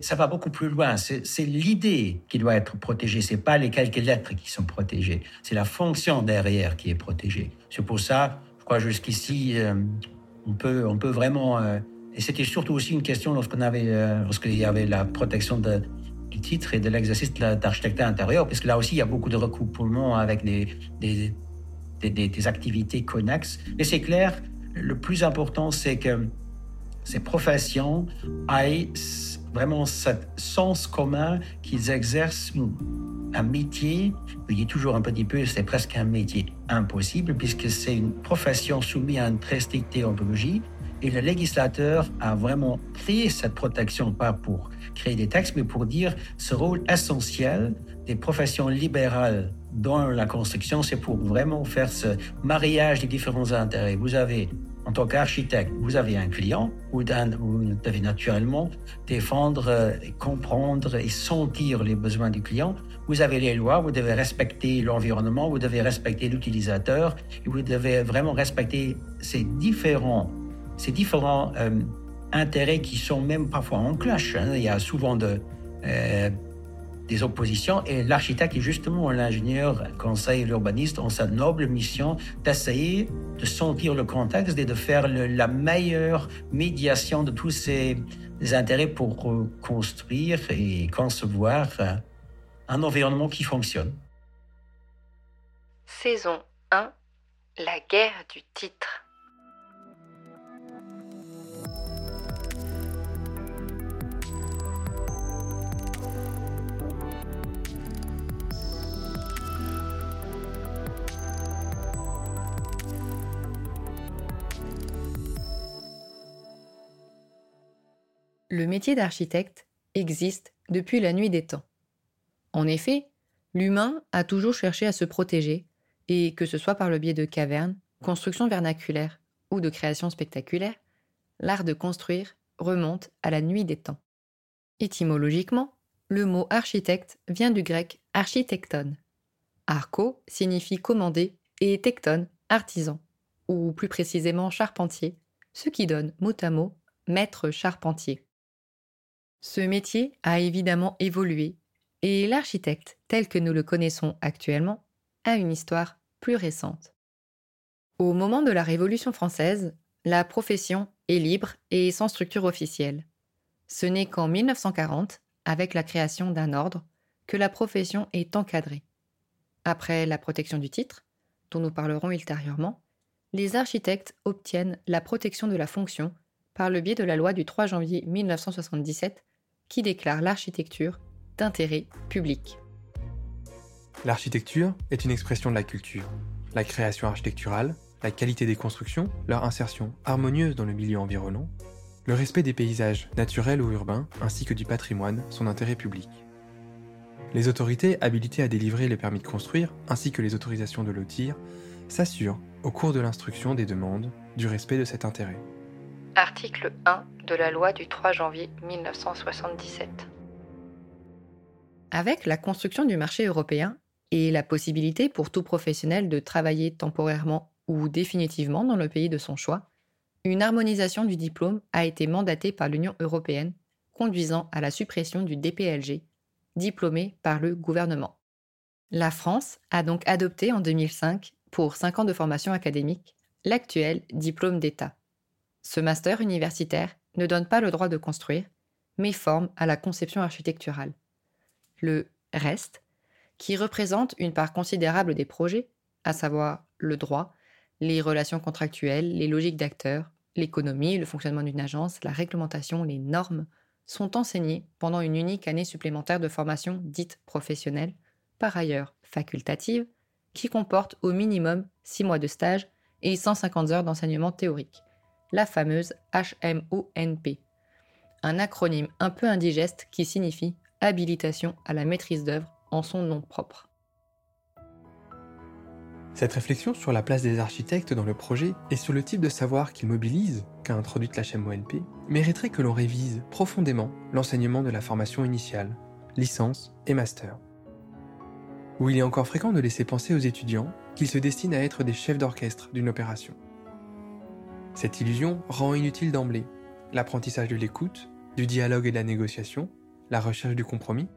Ça va beaucoup plus loin. C'est l'idée qui doit être protégée. C'est pas les quelques lettres qui sont protégées. C'est la fonction derrière qui est protégée. C'est pour ça, je crois jusqu'ici, euh, on peut, on peut vraiment. Euh, et c'était surtout aussi une question lorsqu'on avait, euh, lorsqu'il y avait la protection du titre et de l'exercice d'architecture intérieure, parce que là aussi il y a beaucoup de recoupements avec des, des, activités connexes. Mais c'est clair, le plus important, c'est que ces professions aient vraiment ce sens commun qu'ils exercent un métier, je dis toujours un petit peu, c'est presque un métier impossible puisque c'est une profession soumise à une très stricte théologie et le législateur a vraiment créé cette protection, pas pour créer des textes, mais pour dire ce rôle essentiel des professions libérales dans la construction, c'est pour vraiment faire ce mariage des différents intérêts. Vous avez en tant qu'architecte, vous avez un client, vous devez naturellement défendre, euh, comprendre et sentir les besoins du client. Vous avez les lois, vous devez respecter l'environnement, vous devez respecter l'utilisateur, et vous devez vraiment respecter ces différents, ces différents euh, intérêts qui sont même parfois en clash. Hein. Il y a souvent de, euh, des oppositions. Et l'architecte est justement l'ingénieur, conseil, l'urbaniste ont sa noble mission d'essayer de sentir le contexte et de faire la meilleure médiation de tous ces intérêts pour construire et concevoir euh, un environnement qui fonctionne. Saison 1 La guerre du titre. Le métier d'architecte existe depuis la nuit des temps. En effet, l'humain a toujours cherché à se protéger, et que ce soit par le biais de cavernes, constructions vernaculaires ou de créations spectaculaires, l'art de construire remonte à la nuit des temps. Étymologiquement, le mot architecte vient du grec architecton. Archo signifie commander et tecton artisan, ou plus précisément charpentier, ce qui donne mot à mot maître charpentier. Ce métier a évidemment évolué et l'architecte tel que nous le connaissons actuellement a une histoire plus récente. Au moment de la Révolution française, la profession est libre et sans structure officielle. Ce n'est qu'en 1940, avec la création d'un ordre, que la profession est encadrée. Après la protection du titre, dont nous parlerons ultérieurement, les architectes obtiennent la protection de la fonction par le biais de la loi du 3 janvier 1977 qui déclare l'architecture d'intérêt public. L'architecture est une expression de la culture. La création architecturale, la qualité des constructions, leur insertion harmonieuse dans le milieu environnant, le respect des paysages naturels ou urbains, ainsi que du patrimoine, son intérêt public. Les autorités habilitées à délivrer les permis de construire, ainsi que les autorisations de lotir, s'assurent, au cours de l'instruction des demandes, du respect de cet intérêt. Article 1 de la loi du 3 janvier 1977. Avec la construction du marché européen et la possibilité pour tout professionnel de travailler temporairement ou définitivement dans le pays de son choix, une harmonisation du diplôme a été mandatée par l'Union européenne, conduisant à la suppression du DPLG, diplômé par le gouvernement. La France a donc adopté en 2005, pour 5 ans de formation académique, l'actuel diplôme d'État. Ce master universitaire ne donne pas le droit de construire, mais forme à la conception architecturale. Le reste, qui représente une part considérable des projets, à savoir le droit, les relations contractuelles, les logiques d'acteurs, l'économie, le fonctionnement d'une agence, la réglementation, les normes, sont enseignés pendant une unique année supplémentaire de formation dite professionnelle, par ailleurs facultative, qui comporte au minimum 6 mois de stage et 150 heures d'enseignement théorique la fameuse HMONP, un acronyme un peu indigeste qui signifie habilitation à la maîtrise d'œuvre en son nom propre. Cette réflexion sur la place des architectes dans le projet et sur le type de savoir qu'ils mobilisent qu'a introduite l'HMONP mériterait que l'on révise profondément l'enseignement de la formation initiale, licence et master. Où il est encore fréquent de laisser penser aux étudiants qu'ils se destinent à être des chefs d'orchestre d'une opération. Cette illusion rend inutile d'emblée l'apprentissage de l'écoute, du dialogue et de la négociation, la recherche du compromis,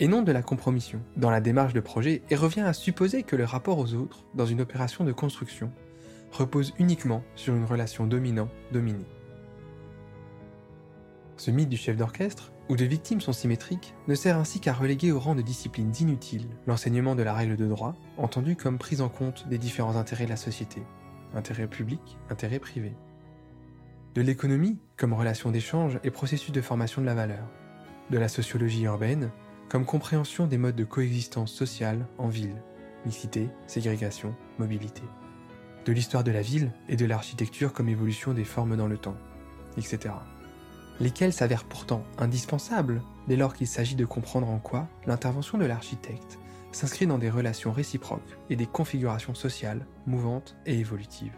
et non de la compromission dans la démarche de projet et revient à supposer que le rapport aux autres, dans une opération de construction, repose uniquement sur une relation dominant-dominé. Ce mythe du chef d'orchestre, où de victimes sont symétriques, ne sert ainsi qu'à reléguer au rang de disciplines inutiles l'enseignement de la règle de droit, entendu comme prise en compte des différents intérêts de la société, intérêt public, intérêt privé. De l'économie comme relation d'échange et processus de formation de la valeur. De la sociologie urbaine comme compréhension des modes de coexistence sociale en ville, mixité, ségrégation, mobilité. De l'histoire de la ville et de l'architecture comme évolution des formes dans le temps, etc. Lesquels s'avèrent pourtant indispensables dès lors qu'il s'agit de comprendre en quoi l'intervention de l'architecte s'inscrit dans des relations réciproques et des configurations sociales mouvantes et évolutives.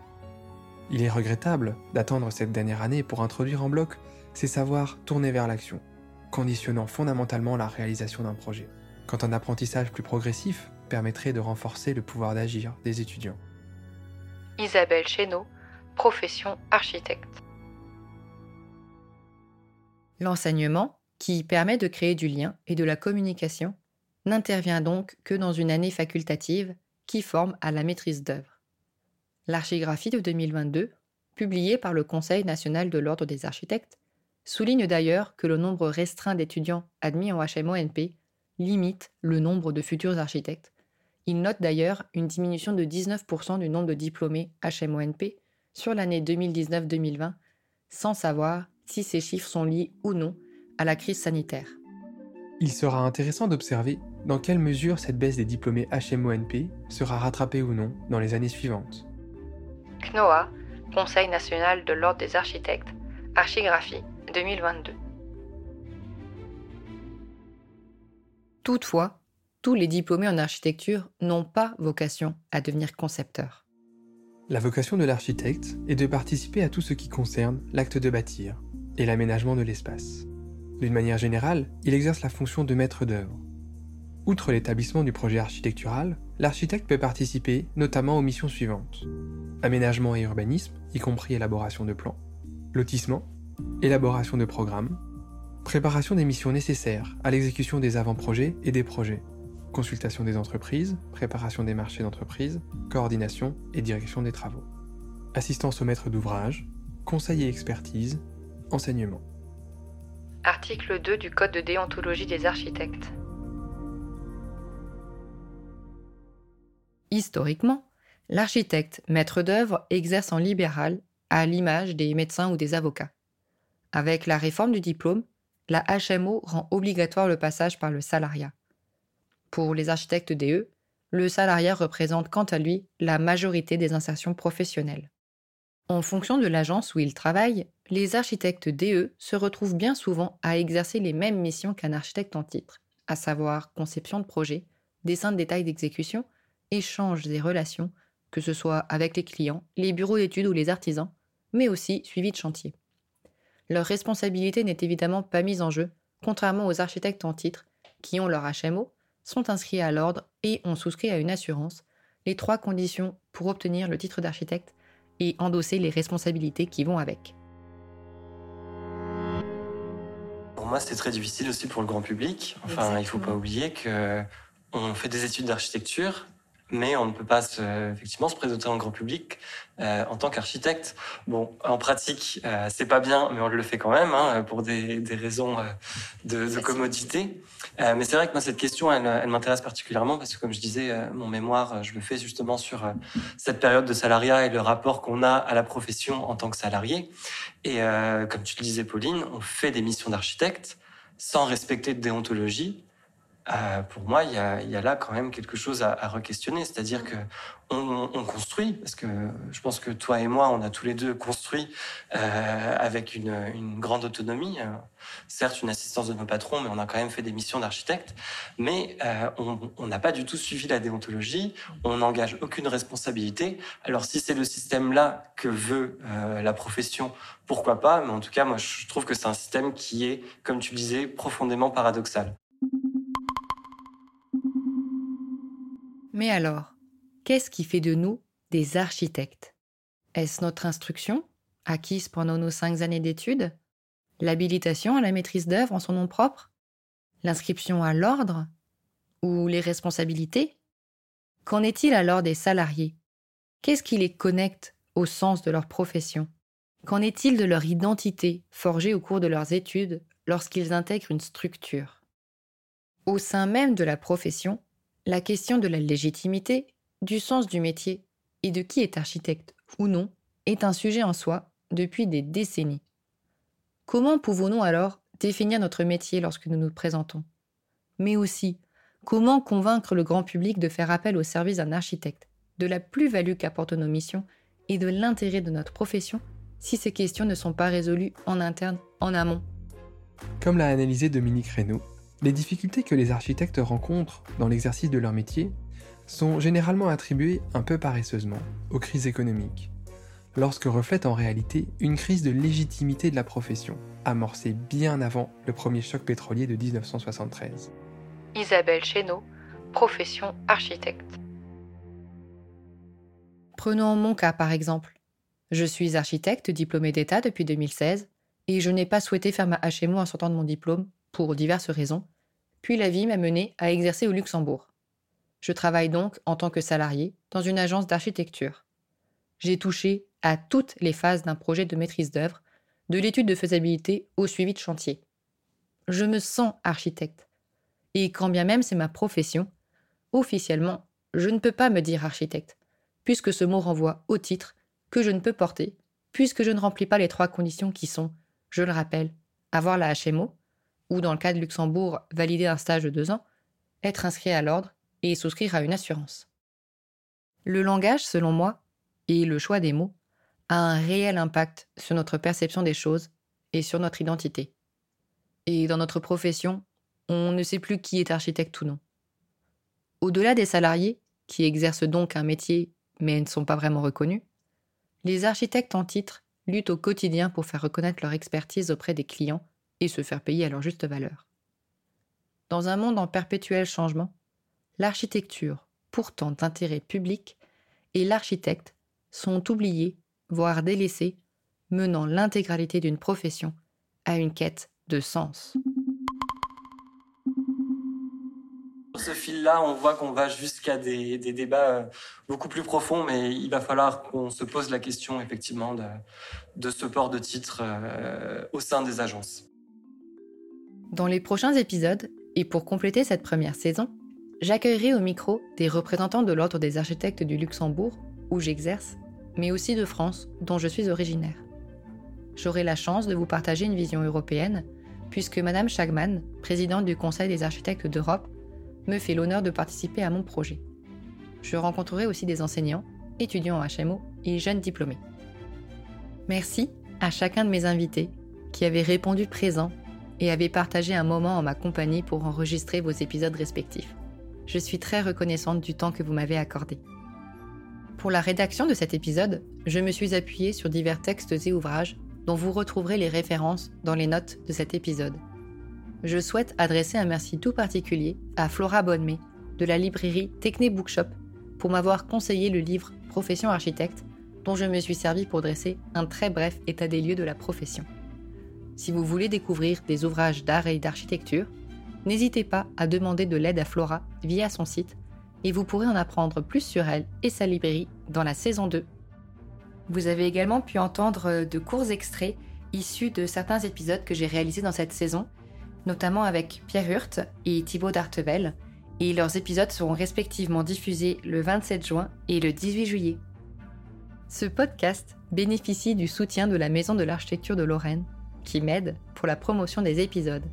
Il est regrettable d'attendre cette dernière année pour introduire en bloc ces savoirs tournés vers l'action, conditionnant fondamentalement la réalisation d'un projet, quand un apprentissage plus progressif permettrait de renforcer le pouvoir d'agir des étudiants. Isabelle Chéneau, profession architecte. L'enseignement, qui permet de créer du lien et de la communication, n'intervient donc que dans une année facultative qui forme à la maîtrise d'œuvre. L'archigraphie de 2022, publiée par le Conseil national de l'Ordre des architectes, souligne d'ailleurs que le nombre restreint d'étudiants admis en HMONP limite le nombre de futurs architectes. Il note d'ailleurs une diminution de 19% du nombre de diplômés HMONP sur l'année 2019-2020, sans savoir si ces chiffres sont liés ou non à la crise sanitaire. Il sera intéressant d'observer dans quelle mesure cette baisse des diplômés HMONP sera rattrapée ou non dans les années suivantes? CNOA, Conseil national de l'Ordre des architectes, Archigraphie 2022. Toutefois, tous les diplômés en architecture n'ont pas vocation à devenir concepteurs. La vocation de l'architecte est de participer à tout ce qui concerne l'acte de bâtir et l'aménagement de l'espace. D'une manière générale, il exerce la fonction de maître d'œuvre. Outre l'établissement du projet architectural, l'architecte peut participer notamment aux missions suivantes. Aménagement et urbanisme, y compris élaboration de plans, lotissement, élaboration de programmes, préparation des missions nécessaires à l'exécution des avant-projets et des projets, consultation des entreprises, préparation des marchés d'entreprise, coordination et direction des travaux, assistance au maître d'ouvrage, conseil et expertise, enseignement. Article 2 du Code de déontologie des architectes. Historiquement, l'architecte maître d'œuvre exerce en libéral à l'image des médecins ou des avocats. Avec la réforme du diplôme, la HMO rend obligatoire le passage par le salariat. Pour les architectes DE, le salariat représente quant à lui la majorité des insertions professionnelles. En fonction de l'agence où ils travaillent, les architectes DE se retrouvent bien souvent à exercer les mêmes missions qu'un architecte en titre, à savoir conception de projet, dessin de détails d'exécution, échange des relations, que ce soit avec les clients, les bureaux d'études ou les artisans, mais aussi suivi de chantier. Leur responsabilité n'est évidemment pas mise en jeu, contrairement aux architectes en titre, qui ont leur HMO, sont inscrits à l'ordre et ont souscrit à une assurance, les trois conditions pour obtenir le titre d'architecte et endosser les responsabilités qui vont avec. Pour moi, c'était très difficile aussi pour le grand public. Enfin, il ne faut pas oublier que on fait des études d'architecture mais on ne peut pas se, effectivement se présenter en grand public euh, en tant qu'architecte. Bon, en pratique, euh, c'est pas bien, mais on le fait quand même hein, pour des, des raisons euh, de, de, commodité. Euh, mais c'est vrai que moi cette question, elle, elle m'intéresse particulièrement parce que, comme je disais, euh, mon mémoire, je le fais justement sur cette période de salariat et le rapport qu'on a à la profession en tant que salarié. Et comme tu le disais, Pauline, on fait des missions d'architecte sans respecter de déontologie euh, pour moi, il y, a, là quand même quelque chose à, re-questionner. C'est-à-dire que on, on, construit, parce que je pense que toi et moi, on a tous les deux construit euh, avec une, grande autonomie. Euh, certes, une assistance de nos patrons, mais on a quand même fait des missions d'architecte. Mais euh, on n'a pas du tout suivi la déontologie. On n'engage aucune responsabilité. Alors, si c'est le système-là que veut la profession, pourquoi pas? Mais en tout cas, moi, je trouve que c'est un système qui est, comme tu disais, profondément paradoxal. Mais alors, qu'est-ce qui fait de nous des architectes? Est-ce notre instruction, acquise pendant nos cinq années d'études? L'habilitation à la maîtrise d'œuvre en son nom propre? L'inscription à l'ordre? Ou les responsabilités? Qu'en est-il alors des salariés? Qu'est-ce qui les connecte au sens de leur profession? Qu'en est-il de leur identité forgée au cours de leurs études lorsqu'ils intègrent une structure? Au sein même de la profession, la question de la légitimité, du sens du métier et de qui est architecte ou non est un sujet en soi depuis des décennies. Comment pouvons-nous alors définir notre métier lorsque nous nous présentons? Mais aussi, comment convaincre le grand public de faire appel au service d'un architecte, de la plus-value qu'apportent nos missions et de l'intérêt de notre profession si ces questions ne sont pas résolues en interne, en amont? Comme l'a analysé Dominique Reynaud, les difficultés que les architectes rencontrent dans l'exercice de leur métier sont généralement attribuées un peu paresseusement aux crises économiques, lorsque reflète en réalité une crise de légitimité de la profession, amorcée bien avant le premier choc pétrolier de 1973. Isabelle Chéneau, profession architecte. Prenons mon cas par exemple. Je suis architecte diplômé d'État depuis 2016 et je n'ai pas souhaité faire ma HMO en sortant de mon diplôme pour diverses raisons, puis la vie m'a mené à exercer au Luxembourg. Je travaille donc en tant que salarié dans une agence d'architecture. J'ai touché à toutes les phases d'un projet de maîtrise d'œuvre, de l'étude de faisabilité au suivi de chantier. Je me sens architecte. Et quand bien même c'est ma profession, officiellement, je ne peux pas me dire architecte, puisque ce mot renvoie au titre que je ne peux porter, puisque je ne remplis pas les trois conditions qui sont, je le rappelle, avoir la HMO, ou dans le cas de Luxembourg, valider un stage de deux ans, être inscrit à l'ordre et souscrire à une assurance. Le langage, selon moi, et le choix des mots, a un réel impact sur notre perception des choses et sur notre identité. Et dans notre profession, on ne sait plus qui est architecte ou non. Au-delà des salariés, qui exercent donc un métier mais ne sont pas vraiment reconnus, les architectes en titre luttent au quotidien pour faire reconnaître leur expertise auprès des clients et se faire payer à leur juste valeur. Dans un monde en perpétuel changement, l'architecture, pourtant d'intérêt public, et l'architecte sont oubliés, voire délaissés, menant l'intégralité d'une profession à une quête de sens. ce fil-là, on voit qu'on va jusqu'à des, débats euh, beaucoup plus profonds, mais il va falloir qu'on se pose la question effectivement de, ce port de titre euh, au sein des agences. Dans les prochains épisodes, et pour compléter cette première saison, j'accueillerai au micro des représentants de l'Ordre des architectes du Luxembourg, où j'exerce, mais aussi de France, dont je suis originaire. J'aurai la chance de vous partager une vision européenne, puisque Madame Schagman, présidente du Conseil des architectes d'Europe, me fait l'honneur de participer à mon projet. Je rencontrerai aussi des enseignants, étudiants en HMO et jeunes diplômés. Merci à chacun de mes invités qui avaient répondu présent et avaient partagé un moment en ma compagnie pour enregistrer vos épisodes respectifs. Je suis très reconnaissante du temps que vous m'avez accordé. Pour la rédaction de cet épisode, je me suis appuyée sur divers textes et ouvrages dont vous retrouverez les références dans les notes de cet épisode je souhaite adresser un merci tout particulier à Flora Bonnemé de la librairie Techné Bookshop pour m'avoir conseillé le livre Profession architecte dont je me suis servi pour dresser un très bref état des lieux de la profession. Si vous voulez découvrir des ouvrages d'art et d'architecture, n'hésitez pas à demander de l'aide à Flora via son site et vous pourrez en apprendre plus sur elle et sa librairie dans la saison 2. Vous avez également pu entendre de courts extraits issus de certains épisodes que j'ai réalisés dans cette saison notamment avec Pierre Hurt et Thibaut d'Artevel, et leurs épisodes seront respectivement diffusés le 27 juin et le 18 juillet. Ce podcast bénéficie du soutien de la Maison de l'Architecture de Lorraine, qui m'aide pour la promotion des épisodes.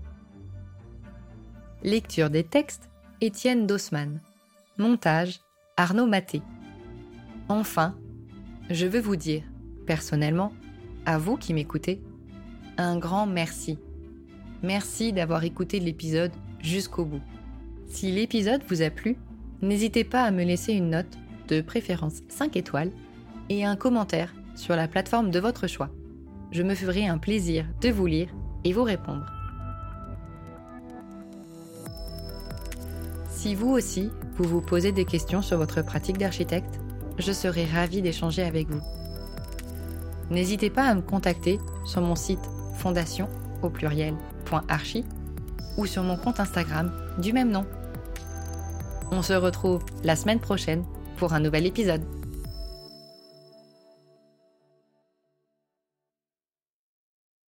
Lecture des textes, Étienne Dossman. Montage, Arnaud Maté. Enfin, je veux vous dire, personnellement, à vous qui m'écoutez, un grand merci Merci d'avoir écouté l'épisode jusqu'au bout. Si l'épisode vous a plu, n'hésitez pas à me laisser une note, de préférence 5 étoiles, et un commentaire sur la plateforme de votre choix. Je me ferai un plaisir de vous lire et vous répondre. Si vous aussi, vous vous posez des questions sur votre pratique d'architecte, je serai ravie d'échanger avec vous. N'hésitez pas à me contacter sur mon site fondation au pluriel ou sur mon compte Instagram du même nom. On se retrouve la semaine prochaine pour un nouvel épisode.